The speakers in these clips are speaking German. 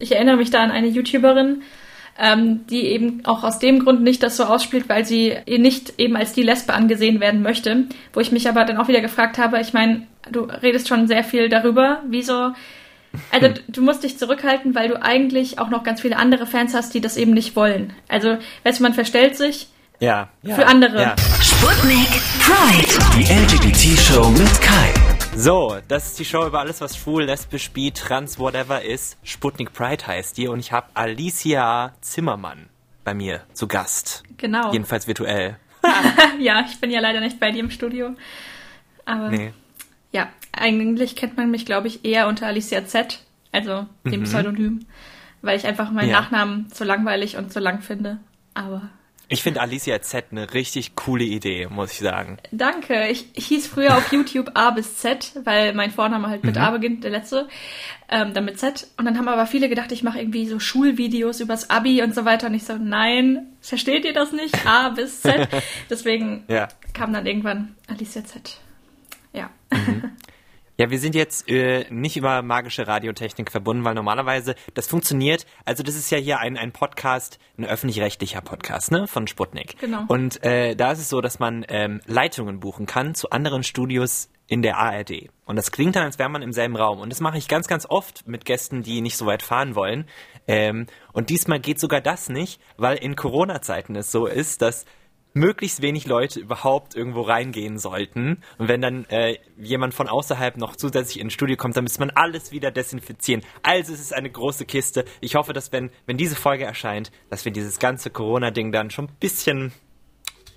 Ich erinnere mich da an eine YouTuberin, ähm, die eben auch aus dem Grund nicht das so ausspielt, weil sie nicht eben als die Lesbe angesehen werden möchte. Wo ich mich aber dann auch wieder gefragt habe, ich meine, du redest schon sehr viel darüber, wieso. Also du musst dich zurückhalten, weil du eigentlich auch noch ganz viele andere Fans hast, die das eben nicht wollen. Also, weißt du, man verstellt sich ja, ja für andere. Ja. Sputnik Pride. Die LGBT-Show mit Kai. So, das ist die Show über alles, was schwul, lesbisch, bi, trans, whatever ist. Sputnik Pride heißt die und ich habe Alicia Zimmermann bei mir zu Gast. Genau. Jedenfalls virtuell. ja, ich bin ja leider nicht bei dir im Studio. Aber Nee. ja, eigentlich kennt man mich, glaube ich, eher unter Alicia Z, also dem Pseudonym, weil ich einfach meinen Mhm. Ja. Nachnamen so langweilig und so lang finde. Aber Ich finde Alicia Z eine richtig coole Idee, muss ich sagen. danke. Ich, ich hieß früher auf YouTube A bis Z, weil mein Vorname halt mit Mhm. A beginnt, der letzte, ähm, dann mit Z. Und dann haben aber viele gedacht, ich mache irgendwie so Schulvideos übers Abi und so weiter. Und ich so, nein, versteht ihr das nicht? A bis Z. Deswegen Ja. kam dann irgendwann Alicia Z. Ja. Ja, wir sind jetzt äh, nicht über magische Radiotechnik verbunden, weil normalerweise das funktioniert. Also das ist ja hier ein, ein Podcast, ein öffentlich-rechtlicher Podcast, ne, von Sputnik. Genau. Und äh, da ist es so, dass man ähm, Leitungen buchen kann zu anderen Studios in der ARD. Und das klingt dann, als wäre man im selben Raum. Und das mache ich ganz, ganz oft mit Gästen, die nicht so weit fahren wollen. Ähm, und diesmal geht sogar das nicht, weil in Corona-Zeiten es so ist, dass möglichst wenig Leute überhaupt irgendwo reingehen sollten. Und wenn dann äh, jemand von außerhalb noch zusätzlich ins Studio kommt, dann müsste man alles wieder desinfizieren. Also es ist eine große Kiste. Ich hoffe, dass wenn, wenn diese Folge erscheint, dass wir dieses ganze Corona-Ding dann schon ein bisschen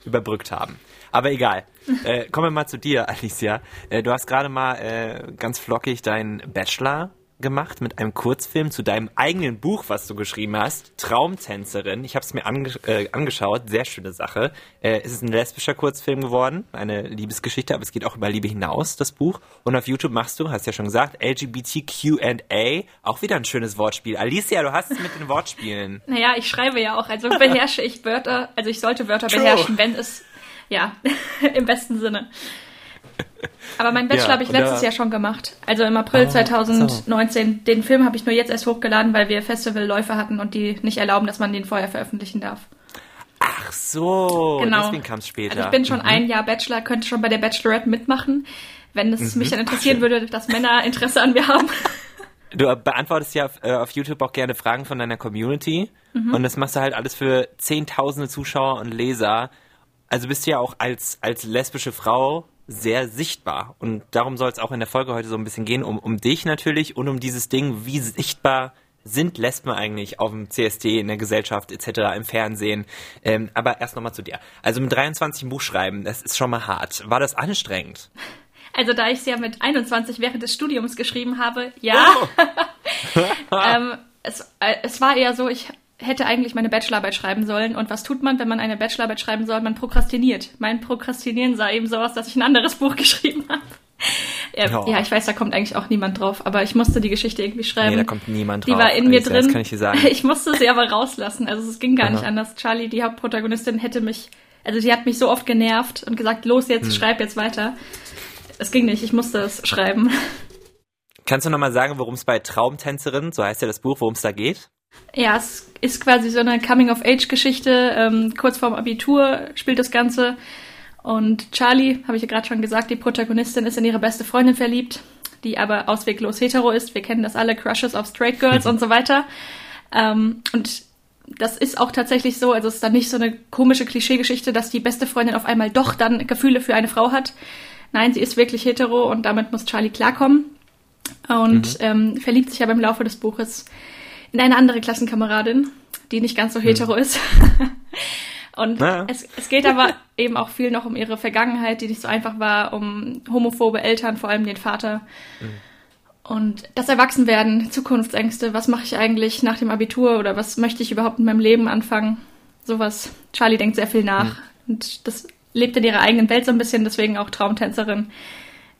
überbrückt haben. Aber egal. Äh, kommen wir mal zu dir, Alicia. Äh, du hast gerade mal äh, ganz flockig deinen Bachelor gemacht mit einem Kurzfilm zu deinem eigenen Buch, was du geschrieben hast, Traumtänzerin. Ich habe es mir ange äh, angeschaut, sehr schöne Sache. Äh, es ist ein lesbischer Kurzfilm geworden, eine Liebesgeschichte, aber es geht auch über Liebe hinaus, das Buch. Und auf YouTube machst du, hast ja schon gesagt, LGBTQ&A, auch wieder ein schönes Wortspiel. Alicia, du hast es mit den Wortspielen. Naja, ich schreibe ja auch, also beherrsche ich Wörter, also ich sollte Wörter True. beherrschen, wenn es, ja, im besten Sinne. Aber meinen Bachelor Ja, habe ich letztes Jahr schon gemacht. Also im April Oh, 2019. Den Film habe ich nur jetzt erst hochgeladen, weil wir Festivalläufe hatten und die nicht erlauben, dass man den vorher veröffentlichen darf. Ach so, Genau. deswegen kam es später. Also ich bin schon Mhm. ein Jahr Bachelor, könnte schon bei der Bachelorette mitmachen, wenn es mich dann interessieren Mhm. Ach, würde, dass Männer Interesse an mir haben. Du beantwortest ja auf, äh, auf YouTube auch gerne Fragen von deiner Community Mhm. und das machst du halt alles für zehntausende Zuschauer und Leser. Also bist du ja auch als, als lesbische Frau sehr sichtbar und darum soll es auch in der Folge heute so ein bisschen gehen, um, um dich natürlich und um dieses Ding, wie sichtbar sind Lesben eigentlich auf dem CSD, in der Gesellschaft etc., im Fernsehen. Ähm, aber erst nochmal zu dir. Also mit 23 ein Buch schreiben, das ist schon mal hart. War das anstrengend? Also da ich es ja mit 21 während des Studiums geschrieben habe, ja. ähm, es, äh, es war eher so, ich hätte eigentlich meine Bachelorarbeit schreiben sollen. Und was tut man, wenn man eine Bachelorarbeit schreiben soll? Man prokrastiniert. Mein Prokrastinieren sah eben so aus, dass ich ein anderes Buch geschrieben habe. Ja, Ja. ja, ich weiß, da kommt eigentlich auch niemand drauf, aber ich musste die Geschichte irgendwie schreiben. Nee, da kommt niemand Die drauf. war in mir Alicia, drin. Das kann ich dir sagen. Ich musste sie aber rauslassen. Also es ging gar nicht Aha. anders. Charlie, die Hauptprotagonistin, hätte mich, also sie hat mich so oft genervt und gesagt, los jetzt, Hm. schreib jetzt weiter. Es ging nicht, ich musste es schreiben. Kannst du nochmal sagen, worum es bei Traumtänzerin, so heißt ja das Buch, worum es da geht? Ja, es ist quasi so eine Coming-of-Age-Geschichte. Ähm, kurz vorm Abitur spielt das Ganze. Und Charlie, habe ich ja gerade schon gesagt, die Protagonistin ist in ihre beste Freundin verliebt, die aber ausweglos hetero ist. Wir kennen das alle, Crushes auf Straight Girls und so weiter. Ähm, und das ist auch tatsächlich so, also es ist dann nicht so eine komische Klischeegeschichte, dass die beste Freundin auf einmal doch dann Gefühle für eine Frau hat. Nein, sie ist wirklich hetero und damit muss Charlie klarkommen. Und ähm, verliebt sich aber im Laufe des Buches in eine andere Klassenkameradin, die nicht ganz so hetero ist. Und Ja. es, es geht aber eben auch viel noch um ihre Vergangenheit, die nicht so einfach war, um homophobe Eltern, vor allem den Vater. Und das Erwachsenwerden, Zukunftsängste, was mache ich eigentlich nach dem Abitur oder was möchte ich überhaupt in meinem Leben anfangen? Sowas. Charlie denkt sehr viel nach. Und das lebt in ihrer eigenen Welt so ein bisschen, deswegen auch Traumtänzerin.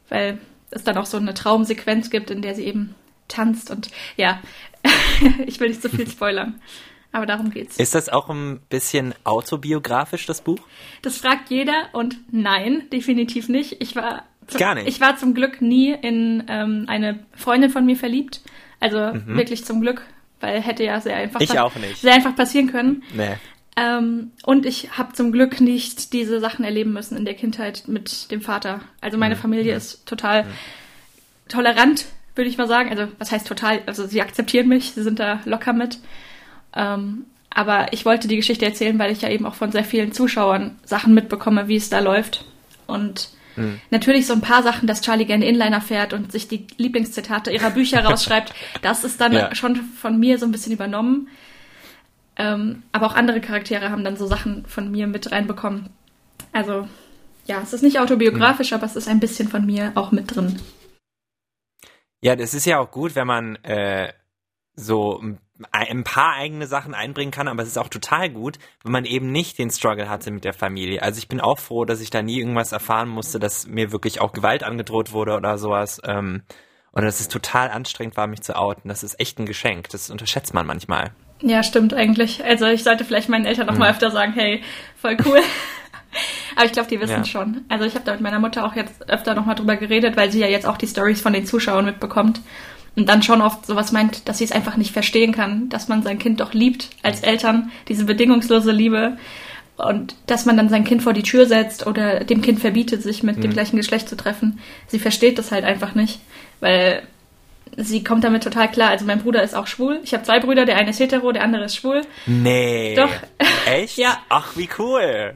Weil es dann auch so eine Traumsequenz gibt, in der sie eben tanzt und ja, ich will nicht zu viel spoilern. Aber darum geht's. Ist das auch ein bisschen autobiografisch, das Buch? Das fragt jeder und nein, definitiv nicht. Ich war zum, Gar nicht? Ich war zum Glück nie in ähm, eine Freundin von mir verliebt. Also wirklich zum Glück, weil hätte ja sehr einfach, sehr einfach passieren können. Nee. Ähm, und ich habe zum Glück nicht diese Sachen erleben müssen in der Kindheit mit dem Vater. Also meine Familie ist total tolerant, würde ich mal sagen. Also was heißt total? Also sie akzeptieren mich, sie sind da locker mit. Ähm, aber ich wollte die Geschichte erzählen, weil ich ja eben auch von sehr vielen Zuschauern Sachen mitbekomme, wie es da läuft. Und natürlich so ein paar Sachen, dass Charlie gerne Inliner fährt und sich die Lieblingszitate ihrer Bücher rausschreibt, das ist dann Ja. schon von mir so ein bisschen übernommen. Ähm, aber auch andere Charaktere haben dann so Sachen von mir mit reinbekommen. Also, ja, es ist nicht autobiografisch, aber es ist ein bisschen von mir auch mit drin. Ja, das ist ja auch gut, wenn man äh, so ein paar eigene Sachen einbringen kann, aber es ist auch total gut, wenn man eben nicht den Struggle hatte mit der Familie. Also ich bin auch froh, dass ich da nie irgendwas erfahren musste, dass mir wirklich auch Gewalt angedroht wurde oder sowas. Ähm, und dass es total anstrengend war, mich zu outen. Das ist echt ein Geschenk. Das unterschätzt man manchmal. Ja, stimmt eigentlich. Also ich sollte vielleicht meinen Eltern noch mal öfter sagen, hey, voll cool. Aber ich glaube, die wissen Ja. schon. Also ich habe da mit meiner Mutter auch jetzt öfter noch mal drüber geredet, weil sie ja jetzt auch die Stories von den Zuschauern mitbekommt. Und dann schon oft sowas meint, dass sie es einfach nicht verstehen kann, dass man sein Kind doch liebt als Eltern, diese bedingungslose Liebe. Und dass man dann sein Kind vor die Tür setzt oder dem Kind verbietet, sich mit dem gleichen Geschlecht zu treffen. Sie versteht das halt einfach nicht, weil sie kommt damit total klar. Also mein Bruder ist auch schwul. Ich habe zwei Brüder, der eine ist hetero, der andere ist schwul. Nee. Doch. Echt? Ja. Ach, wie cool.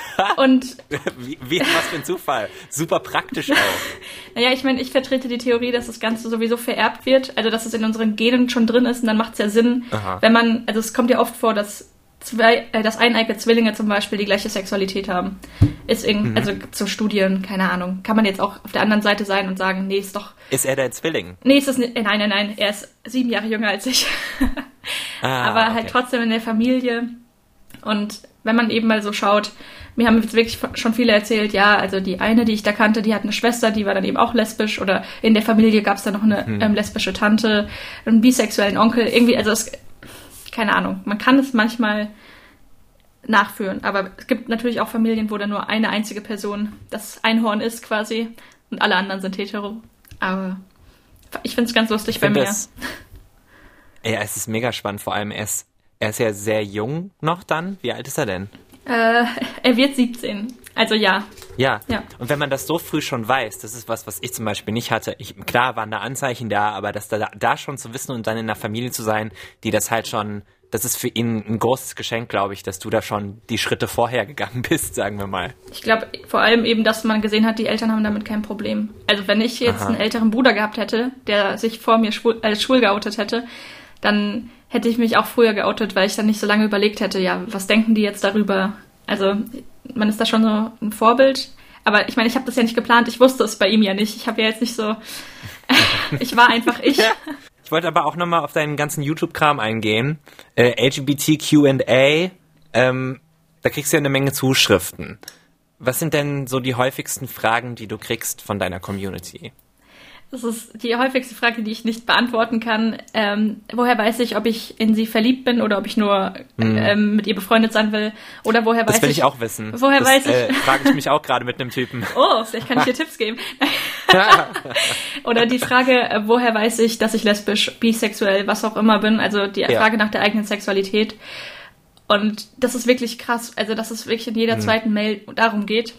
Und Wie, wie, was für ein Zufall. Super praktisch auch. naja, ich meine, ich vertrete die Theorie, dass das Ganze sowieso vererbt wird, also dass es in unseren Genen schon drin ist und dann macht es ja Sinn, Aha. wenn man, also es kommt ja oft vor, dass zwei, äh, dass eineige Zwillinge zum Beispiel die gleiche Sexualität haben. Ist irgend, also zu Studien, keine Ahnung. Kann man jetzt auch auf der anderen Seite sein und sagen, nee, ist doch, Ist er dein Zwilling? nee, ist das nicht, äh, nein, nein, nein, er ist sieben Jahre jünger als ich. Ah, aber halt okay. trotzdem in der Familie. Und wenn man eben mal so schaut, mir haben jetzt wirklich schon viele erzählt, ja, also die eine, die ich da kannte, die hat eine Schwester, die war dann eben auch lesbisch oder in der Familie gab es dann noch eine Mhm. ähm, lesbische Tante, einen bisexuellen Onkel, irgendwie, also es, keine Ahnung, man kann es manchmal nachführen, aber es gibt natürlich auch Familien, wo dann nur eine einzige Person das Einhorn ist quasi und alle anderen sind hetero. Aber ich finde es ganz lustig bei find mir. das- Ja, es ist mega spannend. Vor allem, er ist, er ist ja sehr jung noch dann. Wie alt ist er denn? Äh, er wird 17. Also ja. Ja. Ja. Und wenn man das so früh schon weiß, das ist was, was ich zum Beispiel nicht hatte. Ich, klar waren da Anzeichen da, aber das da, da schon zu wissen und dann in einer Familie zu sein, die das halt schon, das ist für ihn ein großes Geschenk, glaube ich, dass du da schon die Schritte vorher gegangen bist, sagen wir mal. Ich glaube vor allem eben, dass man gesehen hat, die Eltern haben damit kein Problem. Also wenn ich jetzt Aha. einen älteren Bruder gehabt hätte, der sich vor mir schwul, als schwul geoutet hätte, dann hätte ich mich auch früher geoutet, weil ich dann nicht so lange überlegt hätte, ja, was denken die jetzt darüber? Also man ist da schon so ein Vorbild. Aber ich meine, ich habe das ja nicht geplant, ich wusste es bei ihm ja nicht. Ich habe ja jetzt nicht so, ich war einfach ich. Ich wollte aber auch nochmal auf deinen ganzen YouTube-Kram eingehen. Äh, LGBTQ&A, ähm, da kriegst du ja eine Menge Zuschriften. Was sind denn so die häufigsten Fragen, die du kriegst von deiner Community? Das ist die häufigste Frage, die ich nicht beantworten kann. Ähm, woher weiß ich, ob ich in sie verliebt bin oder ob ich nur ähm, mit ihr befreundet sein will? Oder woher weiß Das will ich ich auch wissen. Woher das, weiß ich? Äh, frage ich mich auch gerade mit einem Typen. Oh, vielleicht kann ich dir Tipps geben. Oder die Frage, äh, woher weiß ich, dass ich lesbisch, bisexuell, was auch immer bin? Also die Ja. Frage nach der eigenen Sexualität. Und das ist wirklich krass. Also, dass es wirklich in jeder zweiten Mail darum geht.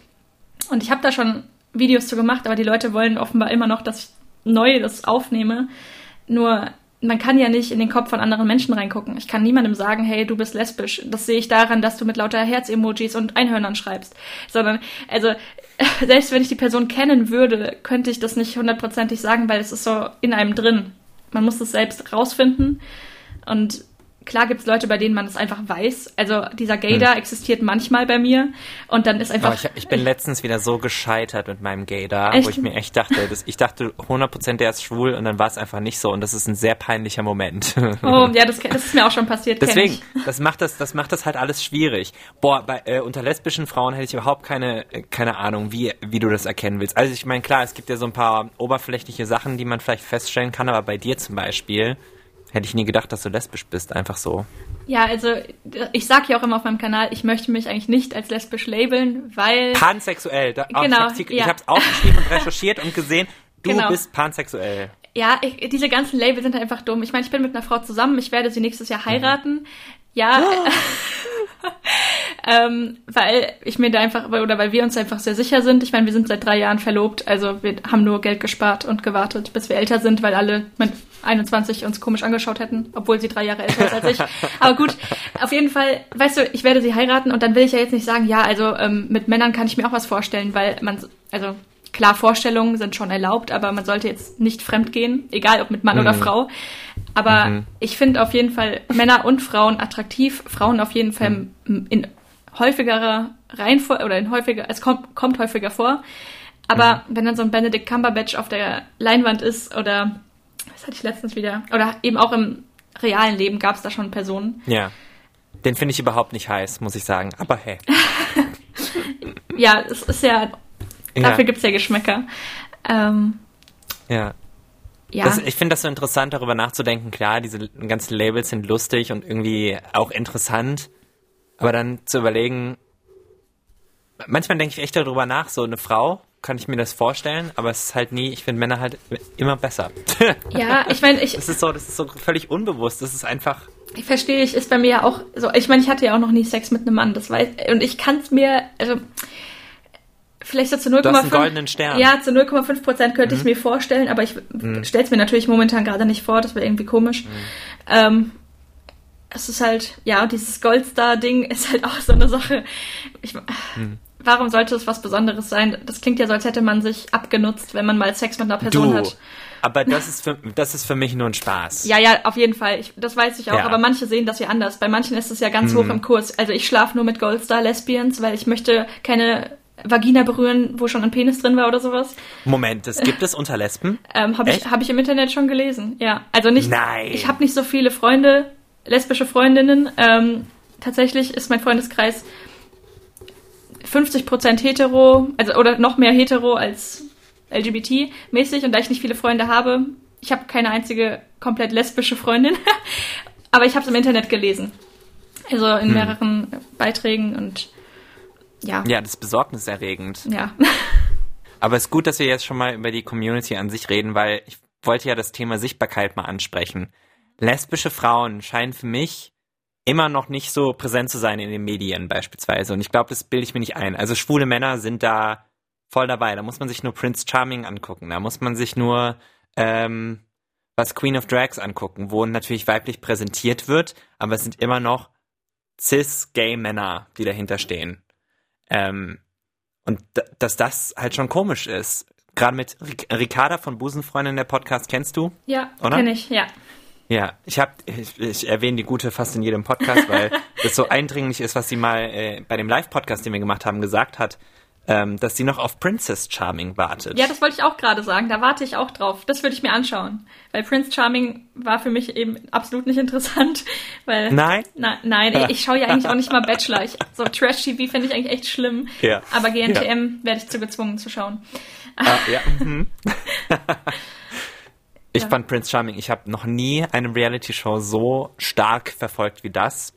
Und ich habe da schon Videos zu gemacht, aber die Leute wollen offenbar immer noch, dass ich neu das aufnehme. Nur man kann ja nicht in den Kopf von anderen Menschen reingucken. Ich kann niemandem sagen, hey, du bist lesbisch. Das sehe ich daran, dass du mit lauter Herz-Emojis und Einhörnern schreibst. Sondern, also, selbst wenn ich die Person kennen würde, könnte ich das nicht hundertprozentig sagen, weil es ist so in einem drin. Man muss es selbst rausfinden. Und klar gibt es Leute, bei denen man es einfach weiß. Also dieser Gaydar existiert manchmal bei mir. Und dann ist einfach. Ich, ich bin letztens wieder so gescheitert mit meinem da, Echt? wo ich mir echt dachte, das, ich dachte 100% der ist schwul und dann war es einfach nicht so und das ist ein sehr peinlicher Moment. oh, ja, das, das ist mir auch schon passiert. Deswegen, das macht das, das macht das halt alles schwierig. Boah, bei, äh, unter lesbischen Frauen hätte ich überhaupt keine, äh, keine Ahnung, wie, wie du das erkennen willst. Also ich meine, klar, es gibt ja so ein paar oberflächliche Sachen, die man vielleicht feststellen kann, aber bei dir zum Beispiel hätte ich nie gedacht, dass du lesbisch bist, einfach so. Ja, also ich sag ja auch immer auf meinem Kanal, ich möchte mich eigentlich nicht als lesbisch labeln, weil. Pansexuell, da, Genau, ich hab's, hier- ja. ich hab's aufgeschrieben und recherchiert und gesehen, du Genau. bist pansexuell. Ja, ich, diese ganzen Labels sind einfach dumm. Ich meine, ich bin mit einer Frau zusammen, ich werde sie nächstes Jahr heiraten. Ja, ähm, weil ich mir da einfach, oder weil wir uns einfach sehr sicher sind. Ich meine, wir sind seit drei Jahren verlobt, also wir haben nur Geld gespart und gewartet, bis wir älter sind, weil alle mit 21 uns komisch angeschaut hätten, obwohl sie drei Jahre älter ist als ich. Aber gut, auf jeden Fall, weißt du, ich werde sie heiraten und dann will ich ja jetzt nicht sagen, ja, also ähm, mit Männern kann ich mir auch was vorstellen, weil man, also klar, Vorstellungen sind schon erlaubt, aber man sollte jetzt nicht fremd gehen, egal ob mit Mann mhm. oder Frau. Aber mhm. ich finde auf jeden Fall Männer und Frauen attraktiv, Frauen auf jeden Fall mhm. in häufigerer Reihenfolge oder in häufiger, es kommt, kommt häufiger vor. Aber mhm. wenn dann so ein Benedict Cumberbatch auf der Leinwand ist oder was hatte ich letztens wieder, oder eben auch im realen Leben gab es da schon Personen. Ja. Den finde ich überhaupt nicht heiß, muss ich sagen. Aber hey. ja, es ist ja, dafür ja. gibt es ja Geschmäcker. Ähm, ja. Ja. Das, ich finde das so interessant, darüber nachzudenken. Klar, diese ganzen Labels sind lustig und irgendwie auch interessant. Aber dann zu überlegen, manchmal denke ich echt darüber nach, so eine Frau, kann ich mir das vorstellen, aber es ist halt nie, ich finde Männer halt immer besser. Ja, ich meine, ich. Das ist so, das ist so völlig unbewusst, das ist einfach. Ich verstehe, ich ist bei mir ja auch so, ich meine, ich hatte ja auch noch nie Sex mit einem Mann, das weiß, und ich kann es mir, also, vielleicht so zu 0,5. goldenen Stern. Ja, zu 0,5 Prozent könnte mhm. ich mir vorstellen, aber ich mhm. stelle es mir natürlich momentan gerade nicht vor, das wäre irgendwie komisch. Mhm. Ähm, es ist halt, ja, dieses Goldstar-Ding ist halt auch so eine Sache. Ich, mhm. Warum sollte es was Besonderes sein? Das klingt ja so, als hätte man sich abgenutzt, wenn man mal Sex mit einer Person du. hat. Aber das ist, für, das ist für mich nur ein Spaß. Ja, ja, auf jeden Fall. Ich, das weiß ich auch. Ja. Aber manche sehen das ja anders. Bei manchen ist es ja ganz mhm. hoch im Kurs. Also ich schlafe nur mit Goldstar-Lesbians, weil ich möchte keine Vagina berühren, wo schon ein Penis drin war oder sowas. Moment, das gibt es unter Lesben? ähm, habe ich, hab ich im Internet schon gelesen, ja. Also nicht. Nein. Ich habe nicht so viele Freunde, lesbische Freundinnen. Ähm, tatsächlich ist mein Freundeskreis 50% hetero, also oder noch mehr hetero als LGBT-mäßig. Und da ich nicht viele Freunde habe, ich habe keine einzige komplett lesbische Freundin, aber ich habe es im Internet gelesen. Also in hm. mehreren Beiträgen und ja. Ja, das ist besorgniserregend. Ja. Aber es ist gut, dass wir jetzt schon mal über die Community an sich reden, weil ich wollte ja das Thema Sichtbarkeit mal ansprechen. Lesbische Frauen scheinen für mich immer noch nicht so präsent zu sein in den Medien beispielsweise. Und ich glaube, das bilde ich mir nicht ein. Also schwule Männer sind da voll dabei. Da muss man sich nur Prince Charming angucken. Da muss man sich nur ähm, was Queen of Drags angucken, wo natürlich weiblich präsentiert wird, aber es sind immer noch cis-gay-Männer, die dahinter stehen. Ähm, und dass das halt schon komisch ist. Gerade mit Ricarda von Busenfreundin, der Podcast kennst du? Ja, kenne ich, ja. Ja, ich habe, ich, ich erwähne die Gute fast in jedem Podcast, weil das so eindringlich ist, was sie mal äh, bei dem Live-Podcast, den wir gemacht haben, gesagt hat ähm, dass sie noch auf Princess Charming wartet. Ja, das wollte ich auch gerade sagen. Da warte ich auch drauf. Das würde ich mir anschauen. Weil Prince Charming war für mich eben absolut nicht interessant. Weil, nein? Na, nein, ich, ich schaue ja eigentlich auch nicht mal Bachelor. Ich, so Trash-TV finde ich eigentlich echt schlimm. Ja. Aber GNTM ja. werde ich zu gezwungen zu schauen. Ah, ja. Mhm. Ich ja. fand Prince Charming, ich habe noch nie eine Reality-Show so stark verfolgt wie das.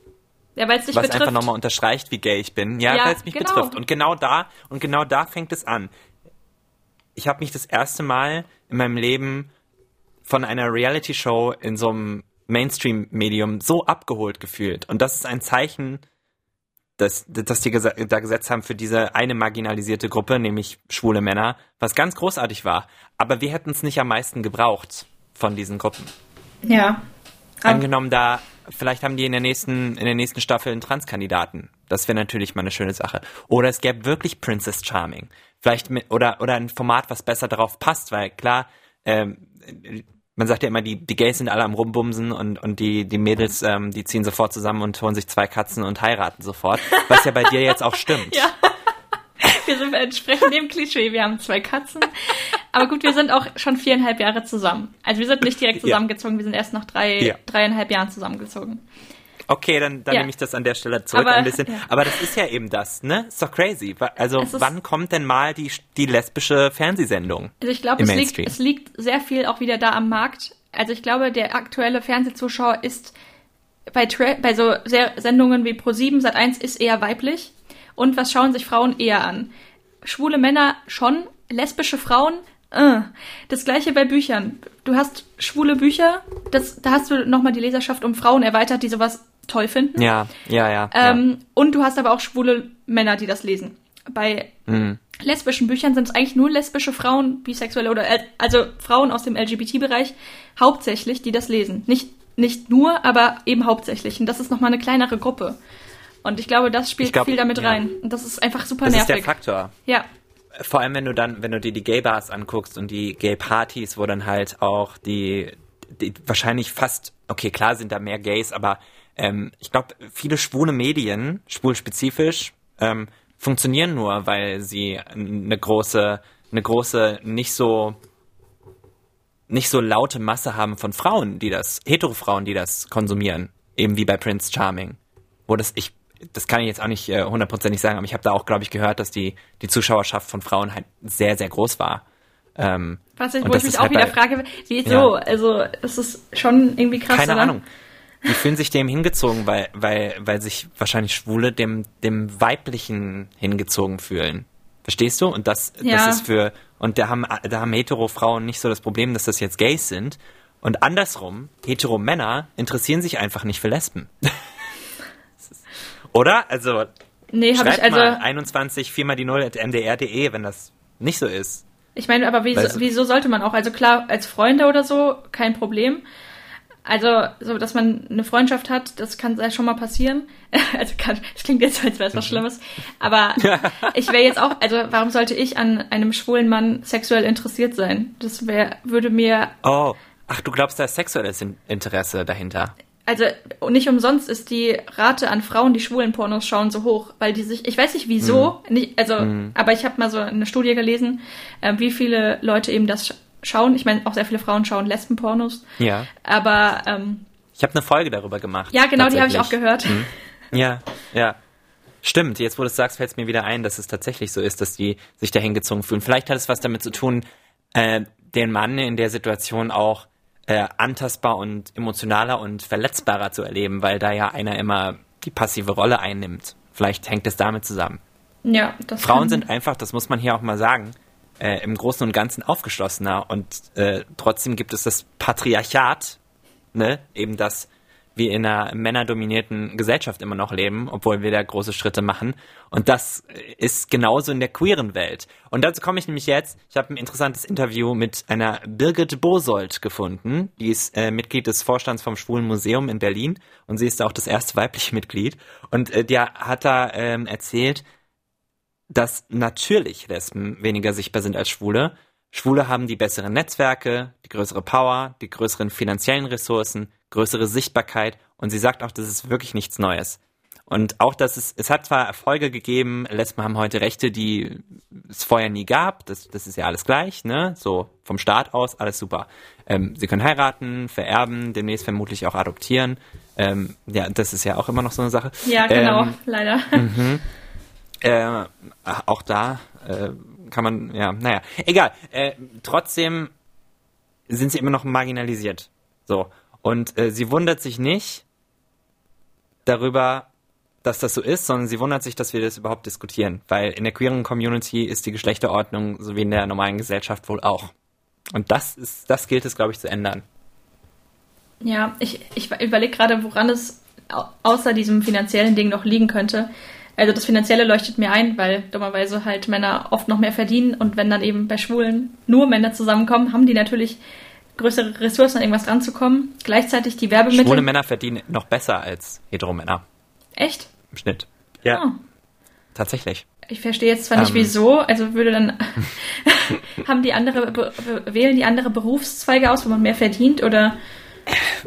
Ja, weil es dich was betrifft. einfach nochmal unterstreicht, wie gay ich bin. Ja, ja weil es mich genau. betrifft. Und genau da, und genau da fängt es an. Ich habe mich das erste Mal in meinem Leben von einer Reality-Show in so einem Mainstream-Medium so abgeholt gefühlt. Und das ist ein Zeichen, dass, dass die da gesetzt haben für diese eine marginalisierte Gruppe, nämlich schwule Männer, was ganz großartig war. Aber wir hätten es nicht am meisten gebraucht von diesen Gruppen. Ja. Angenommen, da vielleicht haben die in der nächsten, in der nächsten Staffel einen Transkandidaten. Das wäre natürlich mal eine schöne Sache. Oder es gäbe wirklich Princess Charming. Vielleicht mit, oder, oder ein Format, was besser darauf passt, weil klar, ähm, man sagt ja immer, die, die Gays sind alle am Rumbumsen und, und die, die Mädels, ähm, die ziehen sofort zusammen und holen sich zwei Katzen und heiraten sofort. Was ja bei dir jetzt auch stimmt. Ja. Wir sind entsprechend dem Klischee. Wir haben zwei Katzen. Aber gut, wir sind auch schon viereinhalb Jahre zusammen. Also wir sind nicht direkt zusammengezogen, ja. wir sind erst nach drei, ja. dreieinhalb Jahren zusammengezogen. Okay, dann, dann ja. nehme ich das an der Stelle zurück aber, ein bisschen. Ja. Aber das ist ja eben das, ne? Ist doch crazy. Also wann kommt denn mal die, die lesbische Fernsehsendung? Also ich glaube, es liegt, es liegt sehr viel auch wieder da am Markt. Also ich glaube, der aktuelle Fernsehzuschauer ist bei, Tra bei so Sendungen wie Pro7, Sat1 ist eher weiblich. Und was schauen sich Frauen eher an? Schwule Männer schon, lesbische Frauen Äh. Das gleiche bei Büchern. Du hast schwule Bücher, das, da hast du nochmal die Leserschaft um Frauen erweitert, die sowas toll finden. Ja, ja, ja. Ähm, Und du hast aber auch schwule Männer, die das lesen. Bei Mhm. lesbischen Büchern sind es eigentlich nur lesbische Frauen, bisexuelle oder äh, also Frauen aus dem LGBT-Bereich hauptsächlich, die das lesen. Nicht nicht nur, aber eben hauptsächlich. Und das ist nochmal eine kleinere Gruppe. Und ich glaube, das spielt glaub, viel damit ja. rein. Und das ist einfach super das ist der nervig. Faktor. Ja, Vor allem, wenn du dann, wenn du dir die Gay-Bars anguckst und die Gay-Partys, wo dann halt auch die, die wahrscheinlich fast, okay, klar sind da mehr Gays, aber ähm, ich glaube, viele schwule Medien, schwulspezifisch, ähm, funktionieren nur, weil sie eine große, eine große, nicht so nicht so laute Masse haben von Frauen, die das, Hetero-Frauen, die das konsumieren. Eben wie bei Prince Charming. Wo das, ich, das kann ich jetzt auch nicht äh, hundertprozentig sagen, aber ich habe da auch, glaube ich, gehört, dass die, die Zuschauerschaft von Frauen halt sehr, sehr groß war. Ähm, was ich, wo ich mich auch halt wieder frage, wieso? Ja. Also, das ist schon irgendwie krass, keine oder? Ahnung. Die fühlen sich dem hingezogen, weil, weil, weil sich wahrscheinlich Schwule dem, dem Weiblichen hingezogen fühlen. Verstehst du? Und das, Ja. das ist für, und da haben, da haben Hetero-Frauen nicht so das Problem, dass das jetzt Gays sind. Und andersrum, Hetero-Männer interessieren sich einfach nicht für Lesben. Oder? Also, Nee, schreibt ich also. mal 21 4 mal die 0 at mdr.de, wenn das nicht so ist. Ich meine, aber wieso, wieso sollte man auch? Also klar, als Freunde oder so, kein Problem. Also, so, dass man eine Freundschaft hat, das kann ja schon mal passieren. Also, kann, das klingt jetzt, als wäre es was Mhm. Schlimmes. Aber ich wäre jetzt auch, also, warum sollte ich an einem schwulen Mann sexuell interessiert sein? Das wäre, würde mir, Oh, ach, du glaubst, da ist sexuelles In- Interesse dahinter. also, nicht umsonst ist die Rate an Frauen, die schwulen Pornos schauen, so hoch, weil die sich, ich weiß nicht wieso, Mhm. nicht, also, aber ich habe mal so eine Studie gelesen, äh, wie viele Leute eben das schauen. Ich meine, auch sehr viele Frauen schauen Lesbenpornos. Ja. Aber ähm, Ich habe eine Folge darüber gemacht. ja, genau, die habe ich auch gehört. Ja, ja. Stimmt, jetzt wo du es sagst, fällt es mir wieder ein, dass es tatsächlich so ist, dass die sich dahin gezogen fühlen. Vielleicht hat es was damit zu tun, äh, den Mann in der Situation auch äh, antastbar und emotionaler und verletzbarer zu erleben, weil da ja einer immer die passive Rolle einnimmt. Vielleicht hängt es damit zusammen. Ja, das Frauen sind einfach, das muss man hier auch mal sagen, äh, im Großen und Ganzen aufgeschlossener und äh, trotzdem gibt es das Patriarchat, ne, eben das wir in einer männerdominierten Gesellschaft immer noch leben, obwohl wir da große Schritte machen. Und das ist genauso in der queeren Welt. Und dazu komme ich nämlich jetzt. Ich habe ein interessantes Interview mit einer Birgit Bosold gefunden. Die ist äh, Mitglied des Vorstands vom Schwulen Museum in Berlin und sie ist auch das erste weibliche Mitglied. Und äh, der hat da ähm, erzählt, dass natürlich Lesben weniger sichtbar sind als Schwule. Schwule haben die besseren Netzwerke, die größere Power, die größeren finanziellen Ressourcen, größere Sichtbarkeit und sie sagt auch, das ist wirklich nichts Neues. Und auch, dass es, es hat zwar Erfolge gegeben, Lesben haben heute Rechte, die es vorher nie gab, das, das ist ja alles gleich, ne, so vom Staat aus, alles super. Ähm, sie können heiraten, vererben, demnächst vermutlich auch adoptieren, ähm, ja, das ist ja auch immer noch so eine Sache. Ja, genau, Ähm, leider. Äh, auch da äh, kann man, ja, naja, egal. Äh, trotzdem sind sie immer noch marginalisiert. So. Und äh, sie wundert sich nicht darüber, dass das so ist, sondern sie wundert sich, dass wir das überhaupt diskutieren. Weil in der queeren Community ist die Geschlechterordnung so wie in der normalen Gesellschaft wohl auch. Und das ist, das gilt es, glaube ich, zu ändern. Ja, ich, ich überlege gerade, woran es au- außer diesem finanziellen Ding noch liegen könnte. Also das Finanzielle leuchtet mir ein, weil dummerweise halt Männer oft noch mehr verdienen und wenn dann eben bei Schwulen nur Männer zusammenkommen, haben die natürlich größere Ressourcen, an irgendwas ranzukommen. Gleichzeitig die Werbemittel. Schwule Männer verdienen noch besser als hetero Männer Echt? im Schnitt. Ja, Oh. tatsächlich. Ich verstehe jetzt zwar nicht Ähm. wieso, also würde dann haben die andere wählen die andere Berufszweige aus, wo man mehr verdient oder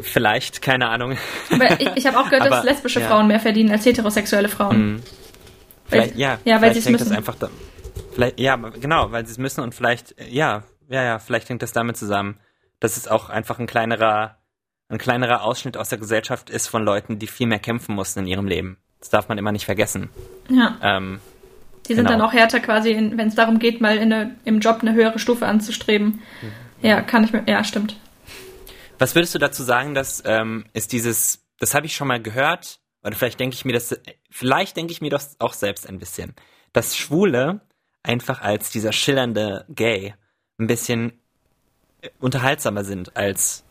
Vielleicht, keine Ahnung. aber ich, ich habe auch gehört, dass Aber, lesbische ja. Frauen mehr verdienen als heterosexuelle Frauen. Vielleicht, Weil- ja, ja, weil vielleicht sie es hängt müssen. das einfach da, vielleicht, ja, genau, weil sie es müssen und vielleicht, ja, ja, ja, vielleicht hängt das damit zusammen, dass es auch einfach ein kleinerer, ein kleinerer Ausschnitt aus der Gesellschaft ist von Leuten, die viel mehr kämpfen mussten in ihrem Leben. Das darf man immer nicht vergessen. Ja. Ähm, Die sind Genau. dann auch härter quasi, wenn es darum geht, mal in eine, im Job eine höhere Stufe anzustreben. Mhm. Ja, kann ich mir. Ja, stimmt. was würdest du dazu sagen, dass ähm, ist dieses, das habe ich schon mal gehört, oder vielleicht denke ich mir das, vielleicht denke ich mir das auch selbst ein bisschen, dass Schwule einfach als dieser schillernde Gay ein bisschen äh, unterhaltsamer sind als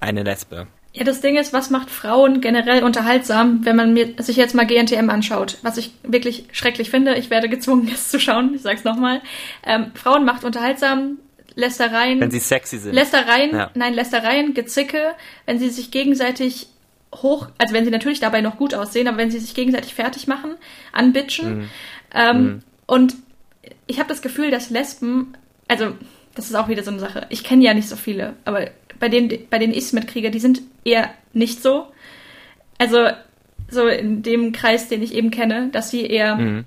eine Lesbe. Ja, das Ding ist, was macht Frauen generell unterhaltsam, wenn man mir, sich jetzt mal GNTM anschaut, was ich wirklich schrecklich finde. Ich werde gezwungen, es zu schauen. Ich sag's nochmal. Ähm, Frauen macht unterhaltsam Lästereien. Wenn sie sexy sind. Lästereien, Ja. nein, Lästereien, Gezicke, wenn sie sich gegenseitig hoch, also wenn sie natürlich dabei noch gut aussehen, aber wenn sie sich gegenseitig fertig machen, anbitchen. Ähm, Und ich habe das Gefühl, dass Lesben, also das ist auch wieder so eine Sache. Ich kenne ja nicht so viele, aber bei denen, bei denen ich es mitkriege, die sind eher nicht so. Also so in dem Kreis, den ich eben kenne, dass sie eher Mhm.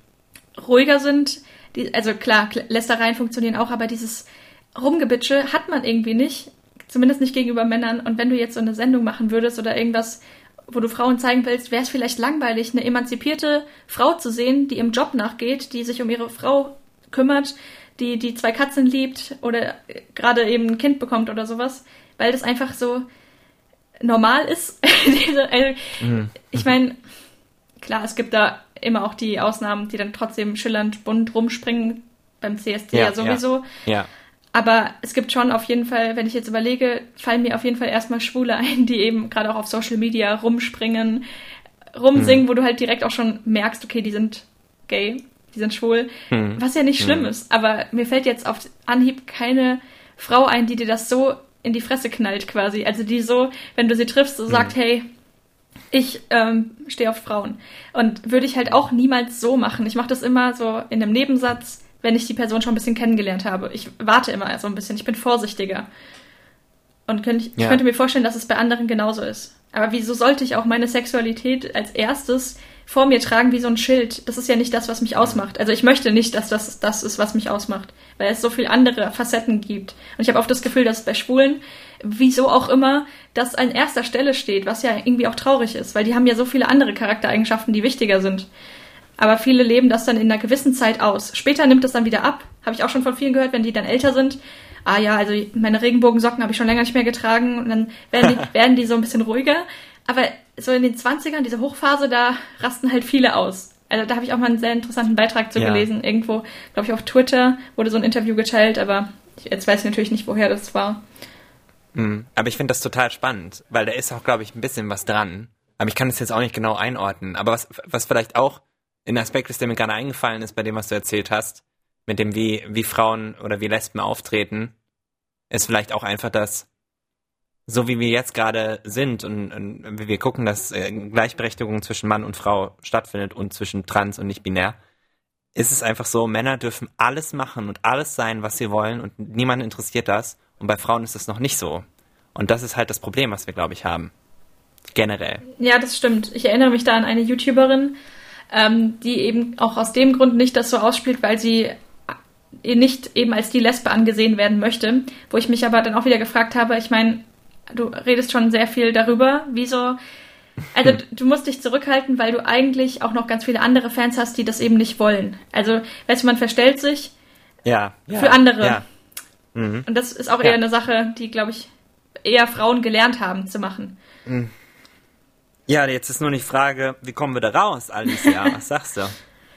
ruhiger sind. Die, also klar, Kl- Lästereien funktionieren auch, aber dieses Rumgebitsche hat man irgendwie nicht. Zumindest nicht gegenüber Männern. Und wenn du jetzt so eine Sendung machen würdest oder irgendwas, wo du Frauen zeigen willst, wäre es vielleicht langweilig, eine emanzipierte Frau zu sehen, die ihrem Job nachgeht, die sich um ihre Frau kümmert, die die zwei Katzen liebt oder äh, gerade eben ein Kind bekommt oder sowas, weil das einfach so normal ist. Diese- also, Ich meine, klar, es gibt da immer auch die Ausnahmen, die dann trotzdem schillernd bunt rumspringen, beim CSD ja, Ja, sowieso. Ja. Aber es gibt schon auf jeden Fall, wenn ich jetzt überlege, fallen mir auf jeden Fall erstmal Schwule ein, die eben gerade auch auf Social Media rumspringen, rumsingen, wo du halt direkt auch schon merkst, okay, die sind gay, die sind schwul, was ja nicht schlimm ist. Aber mir fällt jetzt auf Anhieb keine Frau ein, die dir das so in die Fresse knallt quasi. Also die so, wenn du sie triffst, so sagt, hey, ich ähm, stehe auf Frauen. Und würde ich halt auch niemals so machen. Ich mache das immer so in einem Nebensatz, wenn ich die Person schon ein bisschen kennengelernt habe. Ich warte immer so ein bisschen, ich bin vorsichtiger. Und könnte, ich Ja. könnte mir vorstellen, dass es bei anderen genauso ist. Aber wieso sollte ich auch meine Sexualität als erstes vor mir tragen wie so ein Schild? Das ist ja nicht das, was mich ausmacht. Also ich möchte nicht, dass das das ist, was mich ausmacht, weil es so viele andere Facetten gibt. Und ich habe oft das Gefühl, dass bei Schwulen, wieso auch immer, das an erster Stelle steht, was ja irgendwie auch traurig ist, weil die haben ja so viele andere Charaktereigenschaften, die wichtiger sind. Aber viele leben das dann in einer gewissen Zeit aus. Später nimmt es dann wieder ab. Habe ich auch schon von vielen gehört, wenn die dann älter sind. Ah ja, also meine Regenbogensocken habe ich schon länger nicht mehr getragen. Und dann werden die, werden die so ein bisschen ruhiger. Aber so in den 20ern, diese Hochphase, da rasten halt viele aus. Also da habe ich auch mal einen sehr interessanten Beitrag zu Ja. gelesen. Irgendwo, glaube ich, auf Twitter wurde so ein Interview geteilt, aber jetzt weiß ich natürlich nicht, woher das war. Mhm. Aber ich finde das total spannend, weil da ist auch, glaube ich, ein bisschen was dran. Aber ich kann es jetzt auch nicht genau einordnen. Aber was, was vielleicht auch ein Aspekt ist, der mir gerade eingefallen ist bei dem, was du erzählt hast, mit dem, wie, wie Frauen oder wie Lesben auftreten, ist vielleicht auch einfach das, so wie wir jetzt gerade sind und, und wie wir gucken, dass äh, Gleichberechtigung zwischen Mann und Frau stattfindet und zwischen trans und nicht binär, ist es einfach so, Männer dürfen alles machen und alles sein, was sie wollen und niemand interessiert das. Und bei Frauen ist es noch nicht so. Und das ist halt das Problem, was wir, glaube ich, haben. Generell. Ja, das stimmt. Ich erinnere mich da an eine YouTuberin, ähm, die eben auch aus dem Grund nicht das so ausspielt, weil sie nicht eben als die Lesbe angesehen werden möchte. Wo ich mich aber dann auch wieder gefragt habe, ich meine, du redest schon sehr viel darüber, wieso. Also Hm. du musst dich zurückhalten, weil du eigentlich auch noch ganz viele andere Fans hast, die das eben nicht wollen. Also, weißt du, man verstellt sich Ja. ja für andere. Ja. Mhm. Und das ist auch eher eine Sache, die, glaube ich, eher Frauen gelernt haben zu machen. Ja, jetzt ist nur die Frage, wie kommen wir da raus, Alicia? Was sagst du?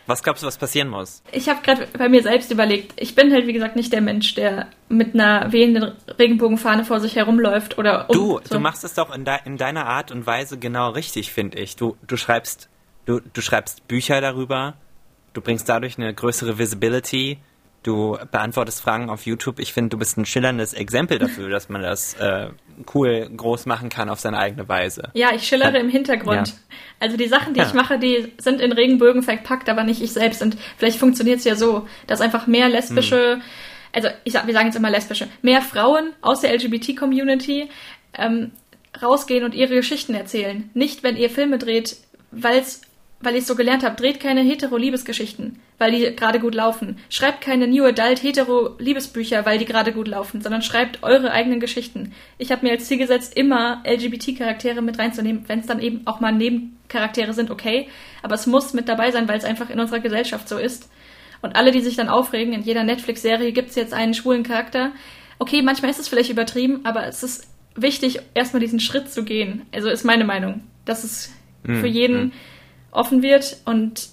Was glaubst du, was passieren muss? Ich habe gerade bei mir selbst überlegt, ich bin halt wie gesagt nicht der Mensch, der mit einer wehenden Regenbogenfahne vor sich herumläuft oder um, Du, so. du machst es doch in, de in deiner Art und Weise genau richtig, finde ich. Du, du schreibst, du, du schreibst Bücher darüber, du bringst dadurch eine größere Visibility, du beantwortest Fragen auf YouTube. Ich finde, du bist ein schillerndes Exempel dafür, dass man das äh, cool groß machen kann auf seine eigene Weise. Ja, ich schillere im Hintergrund. Ja. Also die Sachen, die Ja. ich mache, die sind in Regenbögen verpackt, aber nicht ich selbst. Und vielleicht funktioniert es ja so, dass einfach mehr lesbische, also ich sag, wir sagen jetzt immer lesbische, mehr Frauen aus der LGBT-Community ähm, rausgehen und ihre Geschichten erzählen. Nicht, wenn ihr Filme dreht, weil's, weil ich es so gelernt habe, dreht keine hetero-Liebesgeschichten, weil die gerade gut laufen. Schreibt keine New Adult hetero-Liebesbücher, weil die gerade gut laufen, sondern schreibt eure eigenen Geschichten. Ich habe mir als Ziel gesetzt, immer LGBT-Charaktere mit reinzunehmen, wenn es dann eben auch mal Nebencharaktere sind, okay. Aber es muss mit dabei sein, weil es einfach in unserer Gesellschaft so ist. Und alle, die sich dann aufregen, in jeder Netflix-Serie gibt es jetzt einen schwulen Charakter. Okay, manchmal ist es vielleicht übertrieben, aber es ist wichtig, erstmal diesen Schritt zu gehen. Also ist meine Meinung, dass es für jeden offen wird und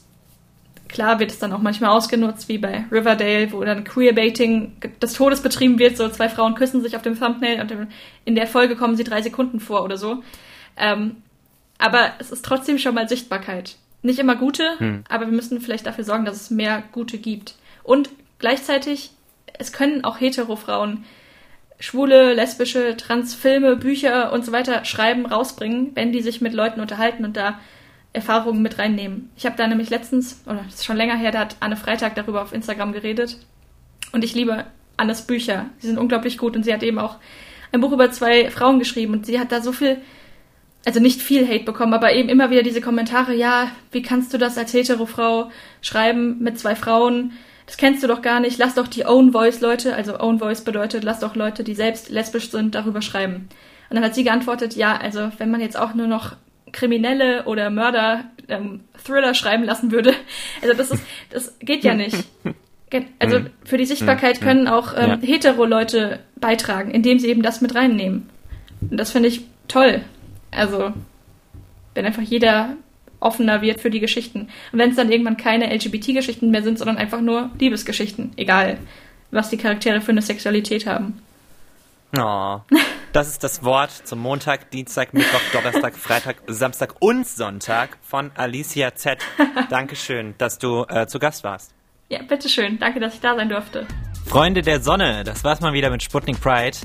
klar wird es dann auch manchmal ausgenutzt, wie bei Riverdale, wo dann Queerbaiting des Todes betrieben wird. So zwei Frauen küssen sich auf dem Thumbnail und in der Folge kommen sie drei Sekunden vor oder so. Ähm, aber es ist trotzdem schon mal Sichtbarkeit. Nicht immer gute, hm. aber wir müssen vielleicht dafür sorgen, dass es mehr gute gibt. Und gleichzeitig, es können auch hetero Frauen schwule, lesbische, trans Filme, Bücher und so weiter schreiben, rausbringen, wenn die sich mit Leuten unterhalten und da Erfahrungen mit reinnehmen. Ich habe da nämlich letztens, oder das ist schon länger her, da hat Anne Freitag darüber auf Instagram geredet. Und ich liebe Annes Bücher. Sie sind unglaublich gut und sie hat eben auch ein Buch über zwei Frauen geschrieben und sie hat da so viel, also nicht viel Hate bekommen, aber eben immer wieder diese Kommentare, ja, wie kannst du das als hetero Frau schreiben mit zwei Frauen? Das kennst du doch gar nicht. Lass doch die Own Voice Leute, also Own Voice bedeutet, lass doch Leute, die selbst lesbisch sind, darüber schreiben. Und dann hat sie geantwortet, ja, also wenn man jetzt auch nur noch Kriminelle oder Mörder ähm, Thriller schreiben lassen würde. Also das ist, das geht ja nicht. Also hm. für die Sichtbarkeit hm. können auch ähm, ja. hetero-Leute beitragen, indem sie eben das mit reinnehmen. Und das finde ich toll. Also wenn einfach jeder offener wird für die Geschichten. Und wenn es dann irgendwann keine LGBT-Geschichten mehr sind, sondern einfach nur Liebesgeschichten, egal was die Charaktere für eine Sexualität haben. Oh, das ist das Wort zum Montag, Dienstag, Mittwoch, Donnerstag, Freitag, Samstag und Sonntag von Alicia Z. Dankeschön, dass du äh, zu Gast warst. Ja, bitteschön. Danke, dass ich da sein durfte. Freunde der Sonne, das war's mal wieder mit Sputnik Pride.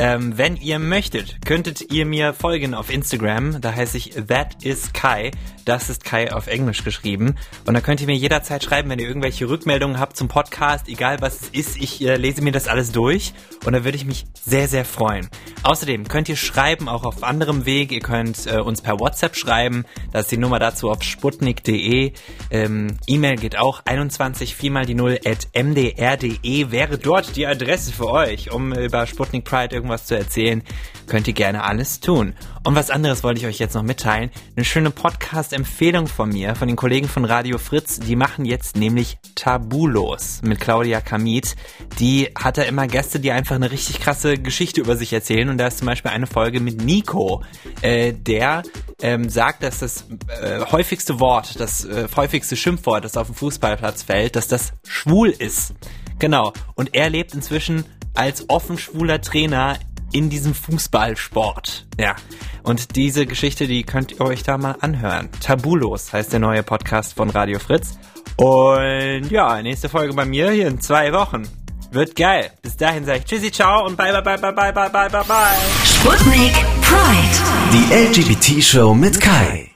Ähm, wenn ihr möchtet, könntet ihr mir folgen auf Instagram. Da heiße ich That is Kai. Das ist Kai auf Englisch geschrieben. Und da könnt ihr mir jederzeit schreiben, wenn ihr irgendwelche Rückmeldungen habt zum Podcast, egal was es ist. Ich äh, lese mir das alles durch und da würde ich mich sehr, sehr freuen. Außerdem könnt ihr schreiben, auch auf anderem Weg. Ihr könnt äh, uns per WhatsApp schreiben. Da ist die Nummer dazu auf sputnik.de. Ähm, E-Mail geht auch 21 4 mal die 0 at mdr.de wäre dort die Adresse für euch, um über Sputnik Pride irgendwas zu erzählen, könnt ihr gerne alles tun. Und was anderes wollte ich euch jetzt noch mitteilen. Eine schöne Podcast-Empfehlung von mir, von den Kollegen von Radio Fritz. Die machen jetzt nämlich Tabulos mit Claudia Kamit. Die hat da immer Gäste, die einfach eine richtig krasse Geschichte über sich erzählen. Und da ist zum Beispiel eine Folge mit Nico, äh, der ähm, sagt, dass das äh, häufigste Wort, das äh, häufigste Schimpfwort, das auf dem Fußballplatz fällt, dass das schwul ist. Genau. Und er lebt inzwischen als offen schwuler Trainer in diesem Fußballsport. Ja. Und diese Geschichte, die könnt ihr euch da mal anhören. Tabulos heißt der neue Podcast von Radio Fritz. Und ja, nächste Folge bei mir hier in zwei Wochen. Wird geil. Bis dahin sage ich Tschüssi, ciao und bye, bye, bye, bye, bye, bye, bye, bye. Sputnik Pride. Die LGBT-Show mit Kai.